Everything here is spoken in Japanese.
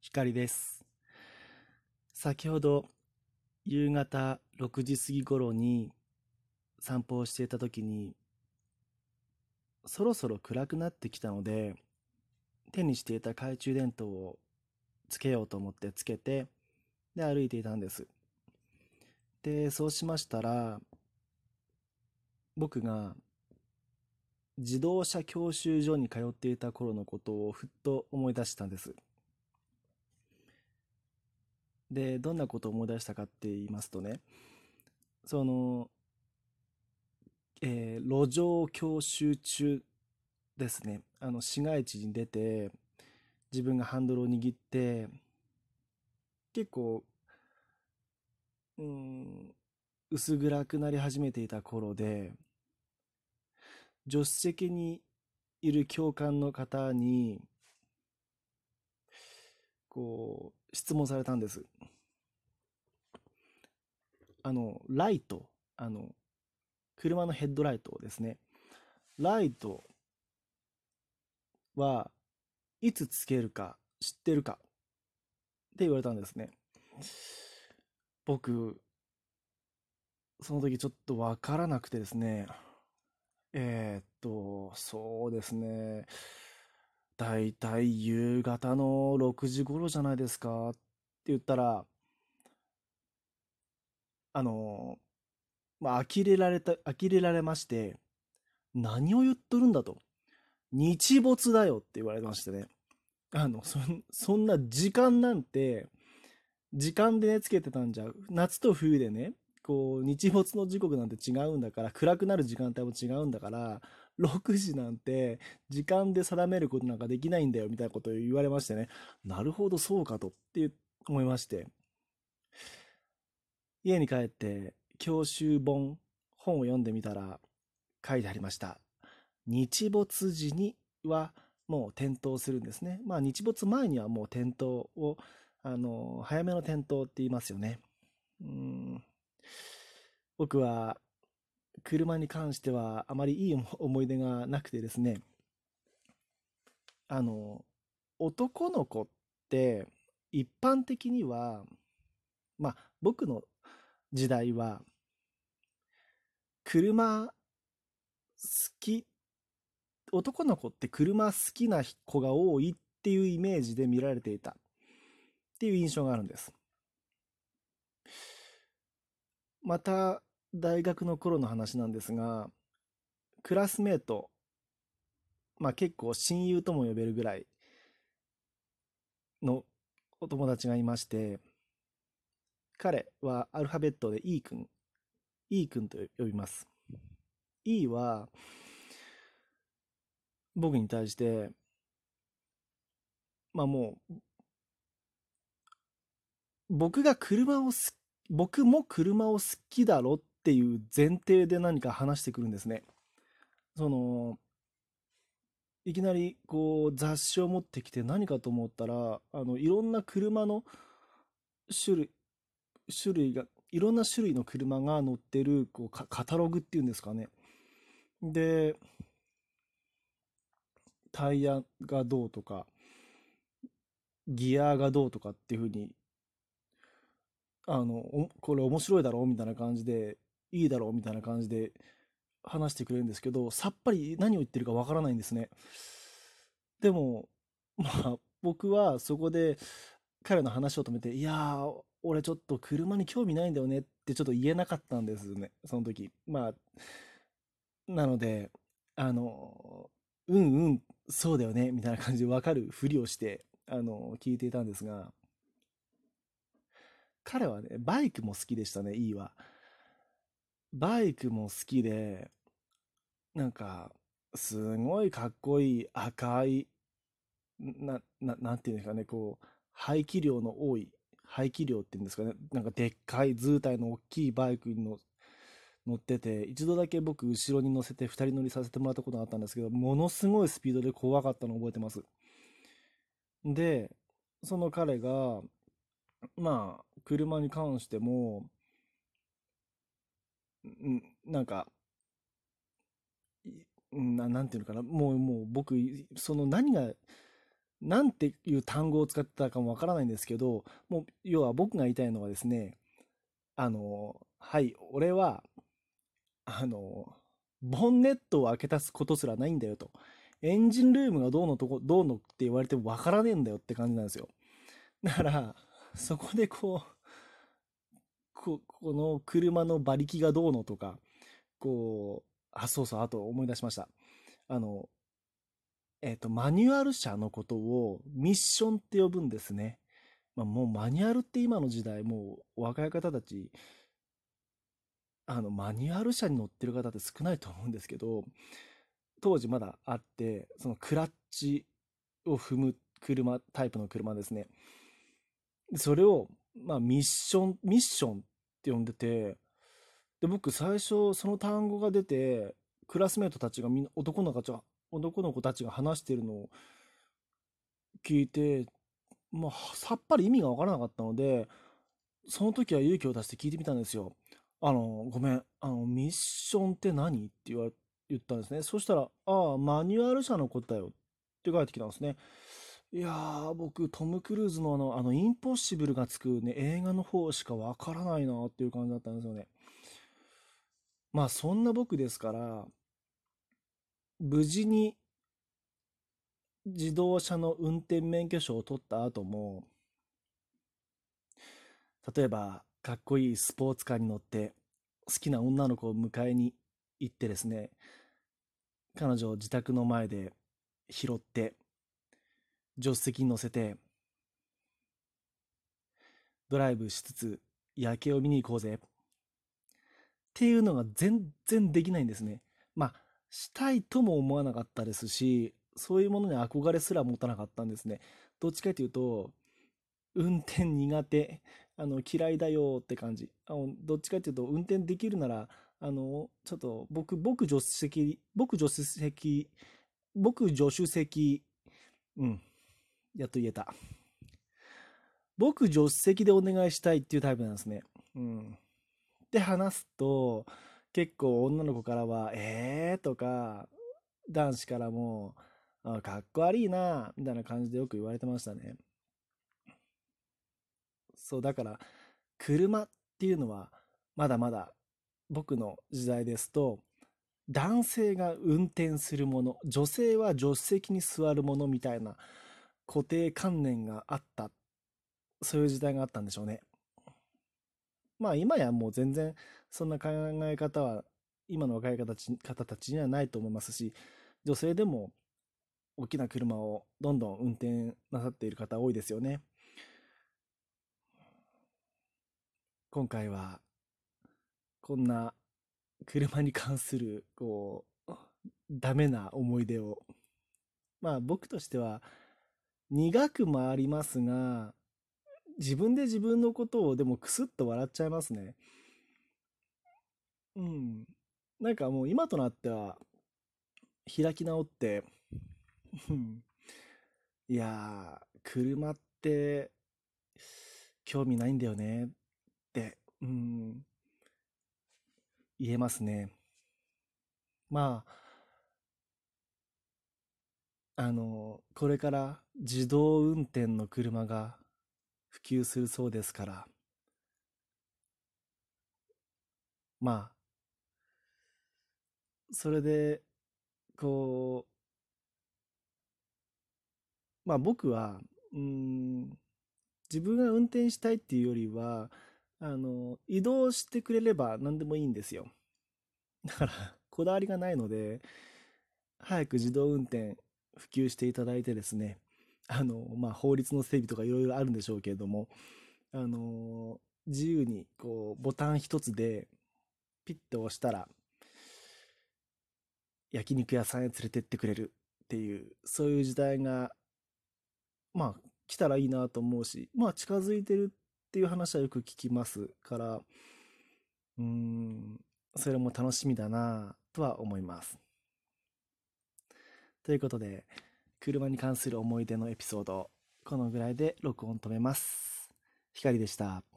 光です。先ほど夕方6時過ぎ頃に散歩をしていた時にそろそろ暗くなってきたので手にしていた懐中電灯をつけようと思ってつけてで歩いていたんです。で、そうしましたら僕が自動車教習所に通っていた頃のことをふっと思い出したんです。で、どんなことを思い出したかって言いますとね、その、えー、路上教習中ですね、あの、市街地に出て、自分がハンドルを握って、結構、うん、薄暗くなり始めていた頃で、助手席にいる教官の方に、こう、質問されたんです。あの、ライト、あの、車のヘッドライトですね。ライトはいつつけるか知ってるかって言われたんですね。僕、その時ちょっとわからなくてですね。えー、っと、そうですね。だいたい夕方の6時頃じゃないですかって言ったら、あの、まあ、呆れられた、呆れられまして、何を言っとるんだと。日没だよって言われましてね。あの、そ、そんな時間なんて、時間でね、つけてたんじゃ、夏と冬でね、こう、日没の時刻なんて違うんだから、暗くなる時間帯も違うんだから、6時なんて時間で定めることなんかできないんだよみたいなことを言われましてね、なるほどそうかとって思いまして、家に帰って教習本、本を読んでみたら書いてありました。日没時にはもう点灯するんですね。まあ日没前にはもう点灯を、あの、早めの点灯って言いますよね。うん僕は車に関してはあまりいい思い出がなくてですね、あの、男の子って一般的には、まあ僕の時代は、車好き、男の子って車好きな子が多いっていうイメージで見られていたっていう印象があるんです。また、大学の頃の話なんですが、クラスメート、まあ結構親友とも呼べるぐらいのお友達がいまして、彼はアルファベットで E 君、E 君と呼びます。E は、僕に対して、まあもう、僕が車を僕も車を好きだろっていう前提で何か話してくるんですね。その、いきなりこう雑誌を持ってきて何かと思ったら、あの、いろんな車の種類、種類が、いろんな種類の車が乗ってるこうカカタログっていうんですかね。で、タイヤがどうとか、ギアがどうとかっていうふうにあの、これ面白いだろうみたいな感じで、いいだろうみたいな感じで話してくれるんですけど、さっぱり何を言ってるかわからないんですね。でも、まあ、僕はそこで彼の話を止めて、いやー、俺ちょっと車に興味ないんだよねってちょっと言えなかったんですね、その時。まあ、なので、あの、うんうん、そうだよね、みたいな感じでわかるふりをして、あの、聞いていたんですが、彼はね、バイクも好きでしたね、いいわ。バイクも好きで、なんか、すごいかっこいい赤い、な、な、なんていうんですかね、こう、排気量の多い、排気量っていうんですかね、なんかでっかい図体の大きいバイクに乗乗ってて、一度だけ僕後ろに乗せて二人乗りさせてもらったことがあったんですけど、ものすごいスピードで怖かったのを覚えてます。で、その彼が、まあ、車に関しても、なんか、ななんていうのかな、もう、もう僕、その何がなんていう単語を使ってたかもわからないんですけど、もう、要は僕が言いたいのはですね、あの、はい、俺は、あの、ボンネットを開けたことすらないんだよと。エンジンルームがどうのとこ、どうのって言われてもわからねえんだよって感じなんですよ。だから、そこでこう、ここの車の馬力がどうのとか、こう、あ、そうそう、あと思い出しました。あの、えっ、ー、と、マニュアル車のことをミッションって呼ぶんですね。まあ、もうマニュアルって今の時代、もう若い方たち、あの、マニュアル車に乗ってる方って少ないと思うんですけど、当時まだあって、そのクラッチを踏む車、タイプの車ですね。それを、まあ、ミッション、ミッションっって呼んでて、で、僕最初その単語が出て、クラスメートたちがみんな、男の子たちが、男の子たちが話してるのを聞いて、まあ、さっぱり意味がわからなかったので、その時は勇気を出して聞いてみたんですよ。あの、ごめん、あの、ミッションって何？って言わ、言ったんですね。そしたら、ああ、マニュアル車のことだよって書いてきたんですね。いやー、僕、トム・クルーズのあの、あの、インポッシブルがつくね、映画の方しかわからないなっていう感じだったんですよね。まあ、そんな僕ですから、無事に自動車の運転免許証を取った後も、例えば、かっこいいスポーツカーに乗って、好きな女の子を迎えに行ってですね、彼女を自宅の前で拾って、助手席に乗せて、ドライブしつつ夜景を見に行こうぜ。っていうのが全然できないんですね。まあ、したいとも思わなかったですし、そういうものに憧れすら持たなかったんですね。どっちかというと、運転苦手、あの、嫌いだよって感じ。あのどっちかというと、運転できるなら、あの、ちょっと僕、僕助手席、僕助手席、僕助手席、うん、やっと言えた。僕助手席でお願いしたいっていうタイプなんですね。うん。で話すと、結構女の子からは、えーとか、男子からも、あかっこ悪いな、みたいな感じでよく言われてましたね。そう、だから、車っていうのは、まだまだ僕の時代ですと、男性が運転するもの、女性は助手席に座るものみたいな固定観念があった、そういう時代があったんでしょうね。まあ今やもう全然そんな考え方は今の若い方たちにはないと思いますし、女性でも大きな車をどんどん運転なさっている方多いですよね。今回はこんな車に関するこうダメな思い出をまあ僕としては苦くもありますが自分で自分のことをでもクスッと笑っちゃいますね。うん。なんかもう今となっては開き直って、いやー、車って興味ないんだよねって、うん、言えますね。まあ、あの、これから自動運転の車が普及するそうですから、まあ、それで、こう、まあ僕は、うん、自分が運転したいっていうよりは、あの、移動してくれれば何でもいいんですよ。だから、こだわりがないので、早く自動運転普及していただいてですね、あの、まあ、法律の整備とかいろいろあるんでしょうけれども、あの、自由に、こう、ボタン一つで、ピッと押したら、焼肉屋さんへ連れてってくれるっていう、そういう時代が、まあ、来たらいいなと思うし、まあ、近づいてるっていう話はよく聞きますから、うん、それも楽しみだなとは思います。ということで、車に関する思い出のエピソード、このぐらいで録音止めます。光でした。